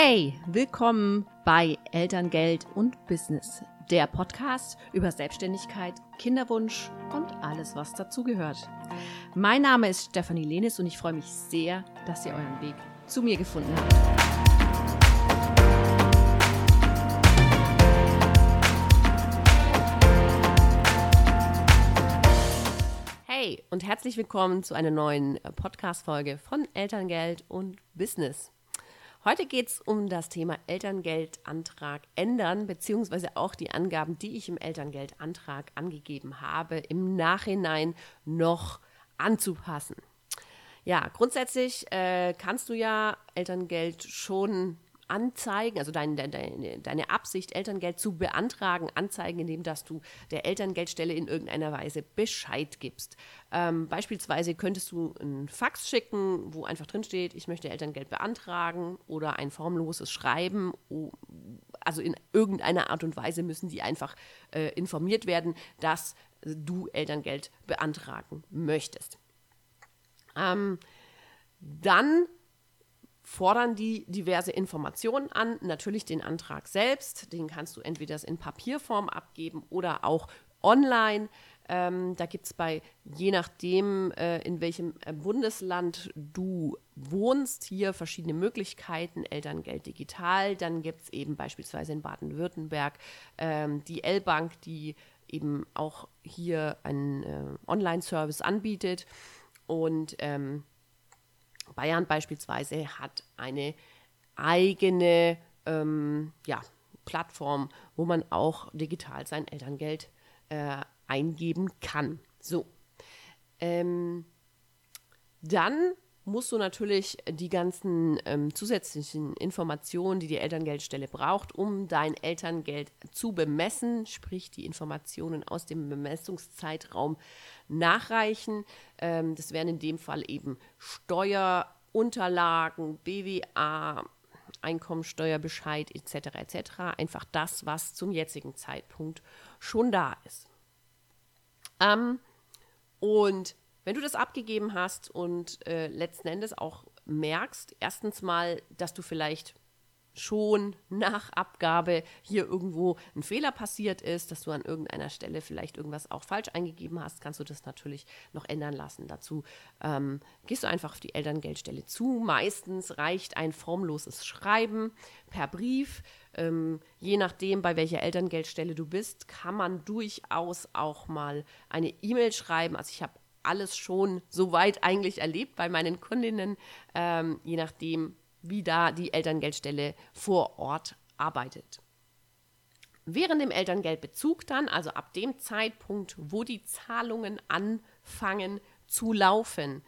Hey, willkommen bei Elterngeld und Business, der Podcast über Selbstständigkeit, Kinderwunsch und alles, was dazugehört. Mein Name ist Stefanie Lenis und ich freue mich sehr, dass ihr euren Weg zu mir gefunden habt. Hey und herzlich willkommen zu einer neuen Podcast-Folge von Elterngeld und Business. Heute geht es um das Thema Elterngeldantrag ändern, beziehungsweise auch die Angaben, die ich im Elterngeldantrag angegeben habe, im Nachhinein noch anzupassen. Ja, grundsätzlich äh, kannst du ja Elterngeld schon anzeigen, also dein, deine, deine Absicht, Elterngeld zu beantragen, anzeigen, indem dass du der Elterngeldstelle in irgendeiner Weise Bescheid gibst. Ähm, beispielsweise könntest du ein Fax schicken, wo einfach drin steht, ich möchte Elterngeld beantragen oder ein formloses Schreiben. Also in irgendeiner Art und Weise müssen die einfach äh, informiert werden, dass du Elterngeld beantragen möchtest. Ähm, dann fordern die diverse Informationen an. Natürlich den Antrag selbst, den kannst du entweder in Papierform abgeben oder auch online. Ähm, da gibt es bei, je nachdem, äh, in welchem äh, Bundesland du wohnst, hier verschiedene Möglichkeiten. Elterngeld digital, dann gibt es eben beispielsweise in Baden-Württemberg ähm, die L-Bank, die eben auch hier einen äh, Online-Service anbietet. Und ähm, Bayern beispielsweise hat eine eigene ähm, ja, Plattform, wo man auch digital sein Elterngeld äh, eingeben kann. So. Ähm, dann musst du natürlich die ganzen ähm, zusätzlichen Informationen, die die Elterngeldstelle braucht, um dein Elterngeld zu bemessen, sprich die Informationen aus dem Bemessungszeitraum nachreichen. Ähm, das wären in dem Fall eben Steuerunterlagen, BWA, Einkommensteuerbescheid etc. etc. Einfach das, was zum jetzigen Zeitpunkt schon da ist. Ähm, und wenn du das abgegeben hast und äh, letzten Endes auch merkst, erstens mal, dass du vielleicht schon nach Abgabe hier irgendwo ein Fehler passiert ist, dass du an irgendeiner Stelle vielleicht irgendwas auch falsch eingegeben hast, kannst du das natürlich noch ändern lassen. Dazu ähm, gehst du einfach auf die Elterngeldstelle zu. Meistens reicht ein formloses Schreiben per Brief. Ähm, je nachdem, bei welcher Elterngeldstelle du bist, kann man durchaus auch mal eine E-Mail schreiben. Also ich habe alles schon soweit eigentlich erlebt bei meinen Kundinnen, ähm, je nachdem, wie da die Elterngeldstelle vor Ort arbeitet. Während dem Elterngeldbezug dann, also ab dem Zeitpunkt, wo die Zahlungen anfangen zu laufen,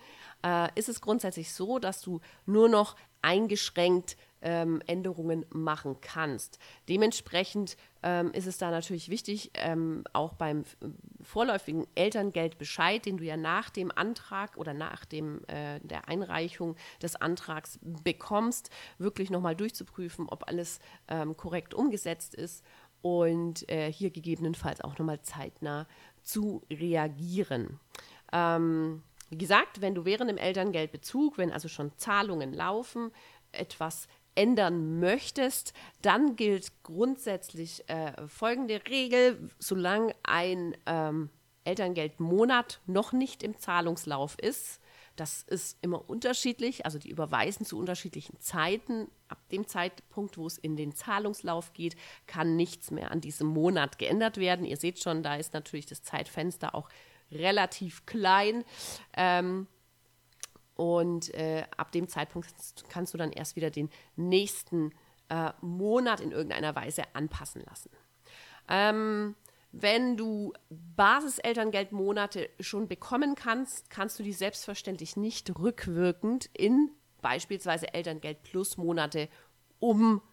äh, ist es grundsätzlich so, dass du nur noch eingeschränkt ähm, Änderungen machen kannst. Dementsprechend ähm, ist es da natürlich wichtig, ähm, auch beim vorläufigen Elterngeldbescheid, den du ja nach dem Antrag oder nach dem, äh, der Einreichung des Antrags bekommst, wirklich nochmal durchzuprüfen, ob alles ähm, korrekt umgesetzt ist und äh, hier gegebenenfalls auch nochmal zeitnah zu reagieren. Ähm, wie gesagt, wenn du während dem Elterngeldbezug, wenn also schon Zahlungen laufen, etwas ändern möchtest, dann gilt grundsätzlich äh, folgende Regel, solange ein ähm, Elterngeldmonat noch nicht im Zahlungslauf ist. Das ist immer unterschiedlich, also die überweisen zu unterschiedlichen Zeiten. Ab dem Zeitpunkt, wo es in den Zahlungslauf geht, kann nichts mehr an diesem Monat geändert werden. Ihr seht schon, da ist natürlich das Zeitfenster auch relativ klein. Ähm, und äh, ab dem Zeitpunkt kannst du dann erst wieder den nächsten äh, Monat in irgendeiner Weise anpassen lassen. Ähm, wenn du Basiselterngeldmonate schon bekommen kannst, kannst du die selbstverständlich nicht rückwirkend in beispielsweise Elterngeld Plus Monate umwandeln.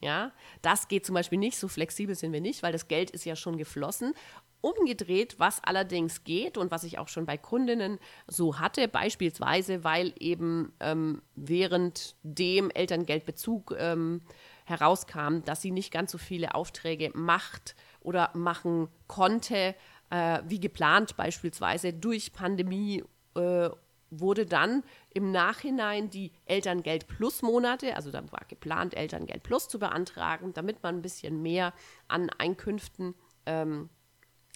Ja? Das geht zum Beispiel nicht, so flexibel sind wir nicht, weil das Geld ist ja schon geflossen Umgedreht, was allerdings geht und was ich auch schon bei Kundinnen so hatte, beispielsweise, weil eben ähm, während dem Elterngeldbezug ähm, herauskam, dass sie nicht ganz so viele Aufträge macht oder machen konnte, äh, wie geplant, beispielsweise durch Pandemie äh, wurde dann im Nachhinein die Elterngeld Plus Monate, also da war geplant, Elterngeld Plus zu beantragen, damit man ein bisschen mehr an Einkünften ähm,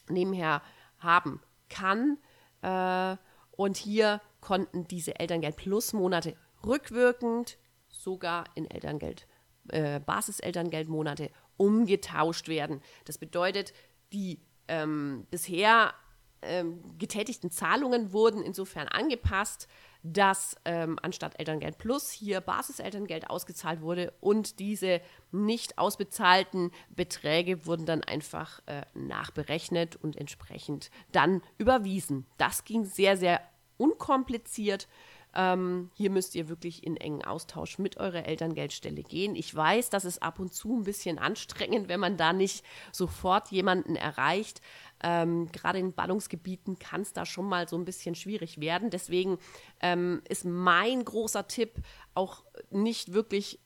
nebenher haben kann. Äh, und hier konnten diese Elterngeld Plus Monate rückwirkend sogar in Elterngeld, äh, Basiselterngeldmonate umgetauscht werden. Das bedeutet, die ähm, bisher ähm, getätigten Zahlungen wurden insofern angepasst, dass ähm, anstatt Elterngeld Plus hier Basiselterngeld ausgezahlt wurde und diese nicht ausbezahlten Beträge wurden dann einfach äh, nachberechnet und entsprechend dann überwiesen. Das ging sehr, sehr unkompliziert. Ähm, hier müsst ihr wirklich in engen Austausch mit eurer Elterngeldstelle gehen. Ich weiß, das ist ab und zu ein bisschen anstrengend, wenn man da nicht sofort jemanden erreicht. Ähm, Gerade in Ballungsgebieten kann es da schon mal so ein bisschen schwierig werden. Deswegen ähm, ist mein großer Tipp auch nicht wirklich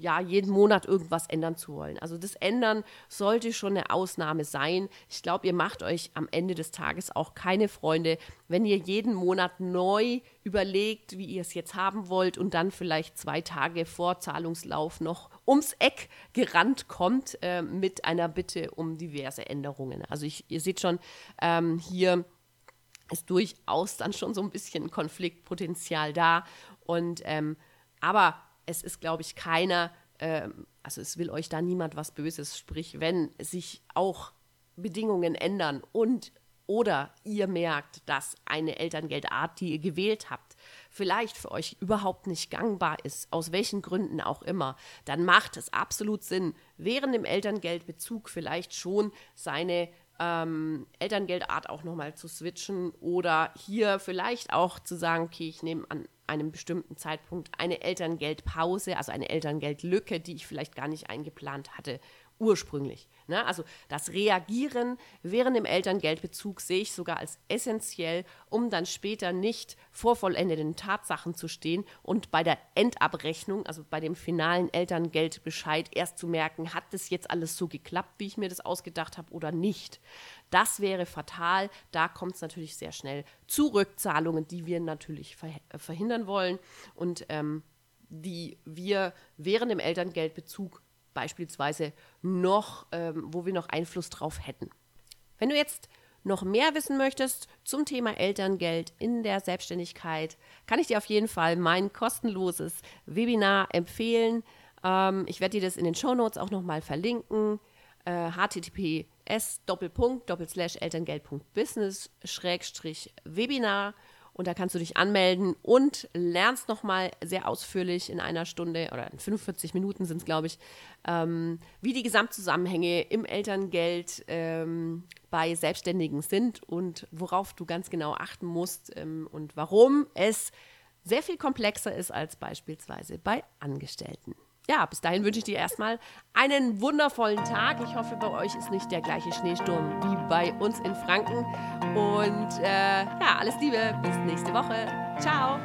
ja, jeden Monat irgendwas ändern zu wollen. Also das Ändern sollte schon eine Ausnahme sein. Ich glaube, ihr macht euch am Ende des Tages auch keine Freunde, wenn ihr jeden Monat neu überlegt, wie ihr es jetzt haben wollt und dann vielleicht zwei Tage vor Zahlungslauf noch ums Eck gerannt kommt äh, mit einer Bitte um diverse Änderungen. Also ich, ihr seht schon, ähm, hier ist durchaus dann schon so ein bisschen Konfliktpotenzial da. Und ähm, aber es ist, glaube ich, keiner, ähm, also es will euch da niemand was Böses, sprich, wenn sich auch Bedingungen ändern und oder ihr merkt, dass eine Elterngeldart, die ihr gewählt habt, vielleicht für euch überhaupt nicht gangbar ist, aus welchen Gründen auch immer, dann macht es absolut Sinn, während dem Elterngeldbezug vielleicht schon seine ähm, Elterngeldart auch nochmal zu switchen oder hier vielleicht auch zu sagen, okay, ich nehme an einem bestimmten Zeitpunkt eine Elterngeldpause, also eine Elterngeldlücke, die ich vielleicht gar nicht eingeplant hatte, ursprünglich. Ne? Also das Reagieren während dem Elterngeldbezug sehe ich sogar als essentiell, um dann später nicht vor vollendeten Tatsachen zu stehen und bei der Endabrechnung, also bei dem finalen Elterngeldbescheid, erst zu merken, hat das jetzt alles so geklappt, wie ich mir das ausgedacht habe oder nicht. Das wäre fatal. Da kommt es natürlich sehr schnell zu Rückzahlungen, die wir natürlich verhindern wollen und ähm, die wir während dem Elterngeldbezug beispielsweise noch, ähm, wo wir noch Einfluss drauf hätten. Wenn du jetzt noch mehr wissen möchtest zum Thema Elterngeld in der Selbstständigkeit, kann ich dir auf jeden Fall mein kostenloses Webinar empfehlen. Ähm, ich werde dir das in den Show Notes auch nochmal verlinken. Äh, https doppelpunkt doppelslash elterngeld.business schrägstrich Webinar und da kannst du dich anmelden und lernst nochmal sehr ausführlich in einer Stunde oder in 45 Minuten sind es, glaube ich, ähm, wie die Gesamtzusammenhänge im Elterngeld ähm, bei Selbstständigen sind und worauf du ganz genau achten musst ähm, und warum es sehr viel komplexer ist als beispielsweise bei Angestellten ja, bis dahin wünsche ich dir erstmal einen wundervollen Tag. Ich hoffe, bei euch ist nicht der gleiche Schneesturm wie bei uns in Franken. Und äh, ja, alles Liebe, bis nächste Woche. Ciao.